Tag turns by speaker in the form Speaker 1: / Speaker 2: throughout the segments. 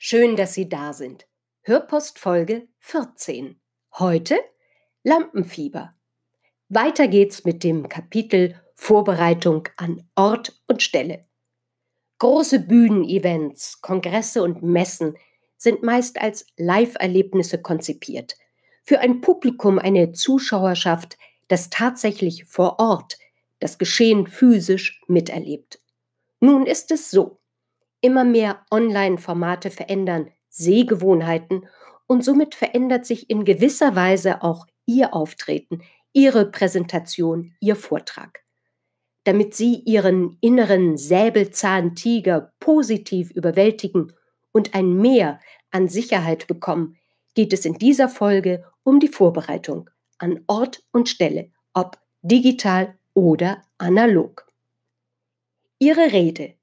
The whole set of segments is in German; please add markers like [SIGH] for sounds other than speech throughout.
Speaker 1: Schön, dass Sie da sind. Hörpost Folge 14. Heute Lampenfieber. Weiter geht's mit dem Kapitel Vorbereitung an Ort und Stelle. Große Bühnenevents, Kongresse und Messen sind meist als Live-Erlebnisse konzipiert. Für ein Publikum eine Zuschauerschaft, das tatsächlich vor Ort das Geschehen physisch miterlebt. Nun ist es so. Immer mehr Online-Formate verändern Sehgewohnheiten und somit verändert sich in gewisser Weise auch Ihr Auftreten, Ihre Präsentation, Ihr Vortrag. Damit Sie Ihren inneren Säbelzahntiger positiv überwältigen und ein Mehr an Sicherheit bekommen, geht es in dieser Folge um die Vorbereitung an Ort und Stelle, ob digital oder analog. Ihre Rede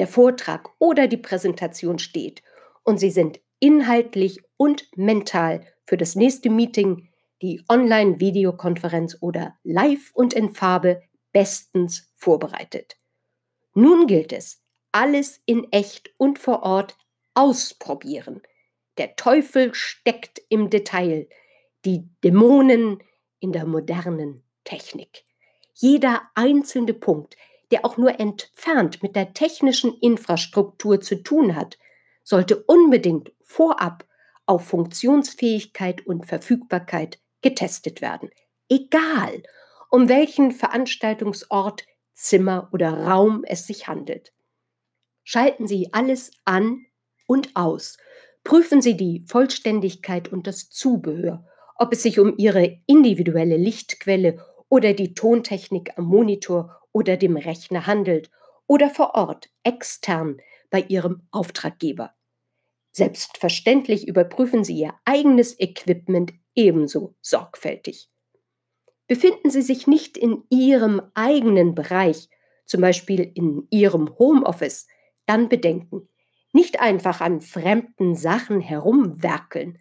Speaker 1: der Vortrag oder die Präsentation steht und Sie sind inhaltlich und mental für das nächste Meeting, die Online-Videokonferenz oder live und in Farbe bestens vorbereitet. Nun gilt es, alles in echt und vor Ort ausprobieren. Der Teufel steckt im Detail, die Dämonen in der modernen Technik. Jeder einzelne Punkt, der auch nur entfernt mit der technischen Infrastruktur zu tun hat, sollte unbedingt vorab auf Funktionsfähigkeit und Verfügbarkeit getestet werden. Egal, um welchen Veranstaltungsort, Zimmer oder Raum es sich handelt. Schalten Sie alles an und aus. Prüfen Sie die Vollständigkeit und das Zubehör, ob es sich um Ihre individuelle Lichtquelle oder die Tontechnik am Monitor oder dem Rechner handelt oder vor Ort, extern bei Ihrem Auftraggeber. Selbstverständlich überprüfen Sie Ihr eigenes Equipment ebenso sorgfältig. Befinden Sie sich nicht in Ihrem eigenen Bereich, zum Beispiel in Ihrem Homeoffice, dann bedenken, nicht einfach an fremden Sachen herumwerkeln.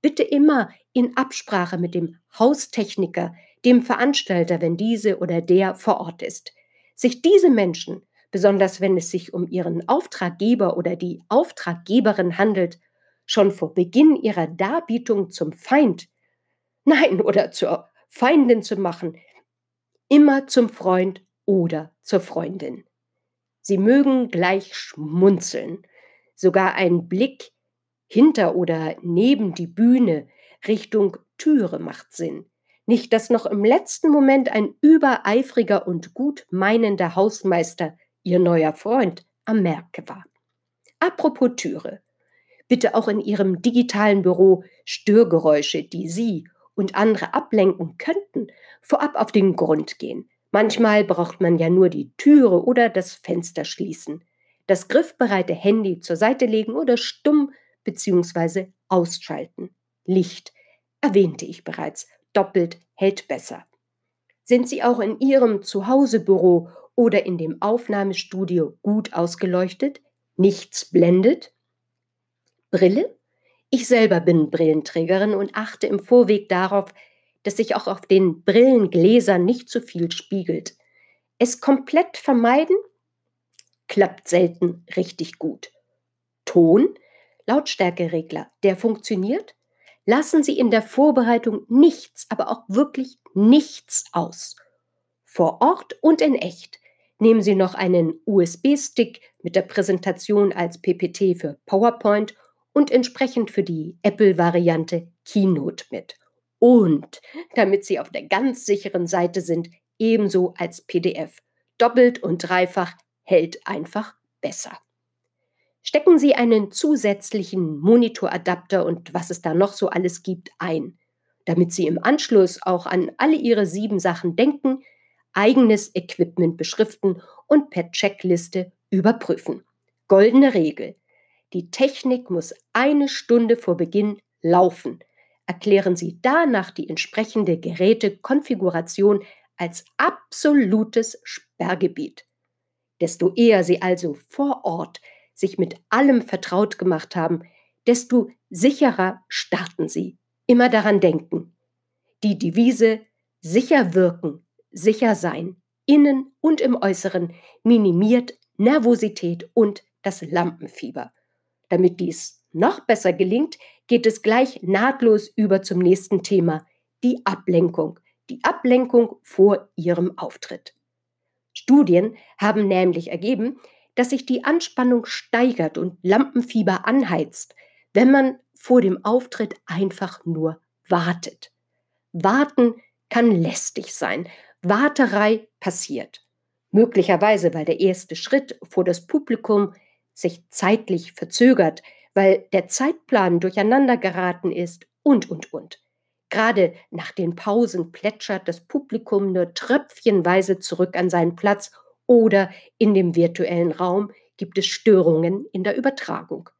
Speaker 1: Bitte immer in Absprache mit dem Haustechniker, dem Veranstalter, wenn diese oder der vor Ort ist. Sich diese Menschen, besonders wenn es sich um ihren Auftraggeber oder die Auftraggeberin handelt, schon vor Beginn ihrer Darbietung zum Feind, [LAUGHS] nein, oder zur Feindin zu machen, immer zum Freund oder zur Freundin. Sie mögen gleich schmunzeln, sogar ein Blick hinter oder neben die Bühne Richtung Türe macht Sinn. Nicht, dass noch im letzten Moment ein übereifriger und gut meinender Hausmeister, ihr neuer Freund, am Merke war. Apropos Türe. Bitte auch in Ihrem digitalen Büro Störgeräusche, die Sie und andere ablenken könnten, vorab auf den Grund gehen. Manchmal braucht man ja nur die Türe oder das Fenster schließen, das griffbereite Handy zur Seite legen oder stumm bzw. ausschalten. Licht, erwähnte ich bereits, doppelt hält besser. Sind Sie auch in Ihrem Zuhausebüro oder in dem Aufnahmestudio gut ausgeleuchtet? Nichts blendet? Brille? Ich selber bin Brillenträgerin und achte im Vorweg darauf, dass sich auch auf den Brillengläsern nicht zu viel spiegelt. Es komplett vermeiden? Klappt selten richtig gut. Ton? Lautstärkeregler, der funktioniert? Lassen Sie in der Vorbereitung nichts, aber auch wirklich nichts aus. Vor Ort und in echt nehmen Sie noch einen USB-Stick mit der Präsentation als PPT für PowerPoint und entsprechend für die Apple-Variante Keynote mit. Und damit Sie auf der ganz sicheren Seite sind, ebenso als PDF. Doppelt und dreifach hält einfach besser. Stecken Sie einen zusätzlichen Monitoradapter und was es da noch so alles gibt ein, damit Sie im Anschluss auch an alle Ihre sieben Sachen denken, eigenes Equipment beschriften und per Checkliste überprüfen. Goldene Regel. Die Technik muss eine Stunde vor Beginn laufen. Erklären Sie danach die entsprechende Gerätekonfiguration als absolutes Sperrgebiet. Desto eher Sie also vor Ort sich mit allem vertraut gemacht haben, desto sicherer starten Sie. Immer daran denken. Die Devise sicher wirken, sicher sein, innen und im Äußeren, minimiert Nervosität und das Lampenfieber. Damit dies noch besser gelingt, geht es gleich nahtlos über zum nächsten Thema, die Ablenkung. Die Ablenkung vor Ihrem Auftritt. Studien haben nämlich ergeben, dass sich die Anspannung steigert und Lampenfieber anheizt, wenn man vor dem Auftritt einfach nur wartet. Warten kann lästig sein. Warterei passiert. Möglicherweise, weil der erste Schritt vor das Publikum sich zeitlich verzögert, weil der Zeitplan durcheinander geraten ist und, und, und. Gerade nach den Pausen plätschert das Publikum nur tröpfchenweise zurück an seinen Platz oder in dem virtuellen Raum gibt es Störungen in der Übertragung.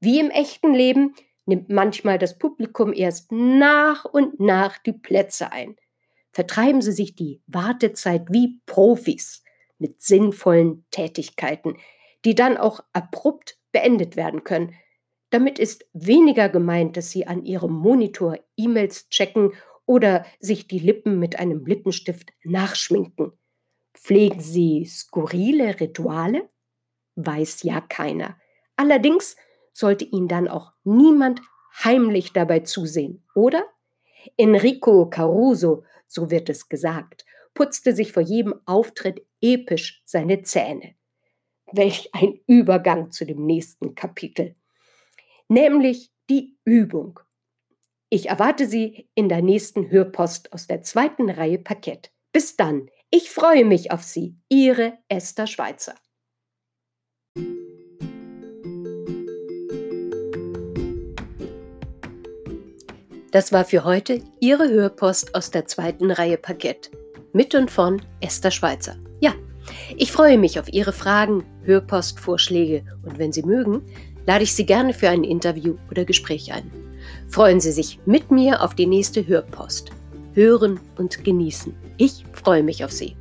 Speaker 1: Wie im echten Leben nimmt manchmal das Publikum erst nach und nach die Plätze ein. Vertreiben Sie sich die Wartezeit wie Profis mit sinnvollen Tätigkeiten, die dann auch abrupt beendet werden können. Damit ist weniger gemeint, dass Sie an Ihrem Monitor E-Mails checken oder sich die Lippen mit einem Lippenstift nachschminken. Pflegen Sie skurrile Rituale? Weiß ja keiner. Allerdings sollte Ihnen dann auch niemand heimlich dabei zusehen, oder? Enrico Caruso, so wird es gesagt, putzte sich vor jedem Auftritt episch seine Zähne. Welch ein Übergang zu dem nächsten Kapitel, nämlich die Übung. Ich erwarte Sie in der nächsten Hörpost aus der zweiten Reihe Parkett. Bis dann, ich freue mich auf Sie, Ihre Esther Schweizer. Das war für heute Ihre Hörpost aus der zweiten Reihe Parkett. Mit und von Esther Schweizer. Ja, ich freue mich auf Ihre Fragen, Hörpostvorschläge und wenn Sie mögen, lade ich Sie gerne für ein Interview oder Gespräch ein. Freuen Sie sich mit mir auf die nächste Hörpost. Hören und genießen. Ich freue mich auf Sie.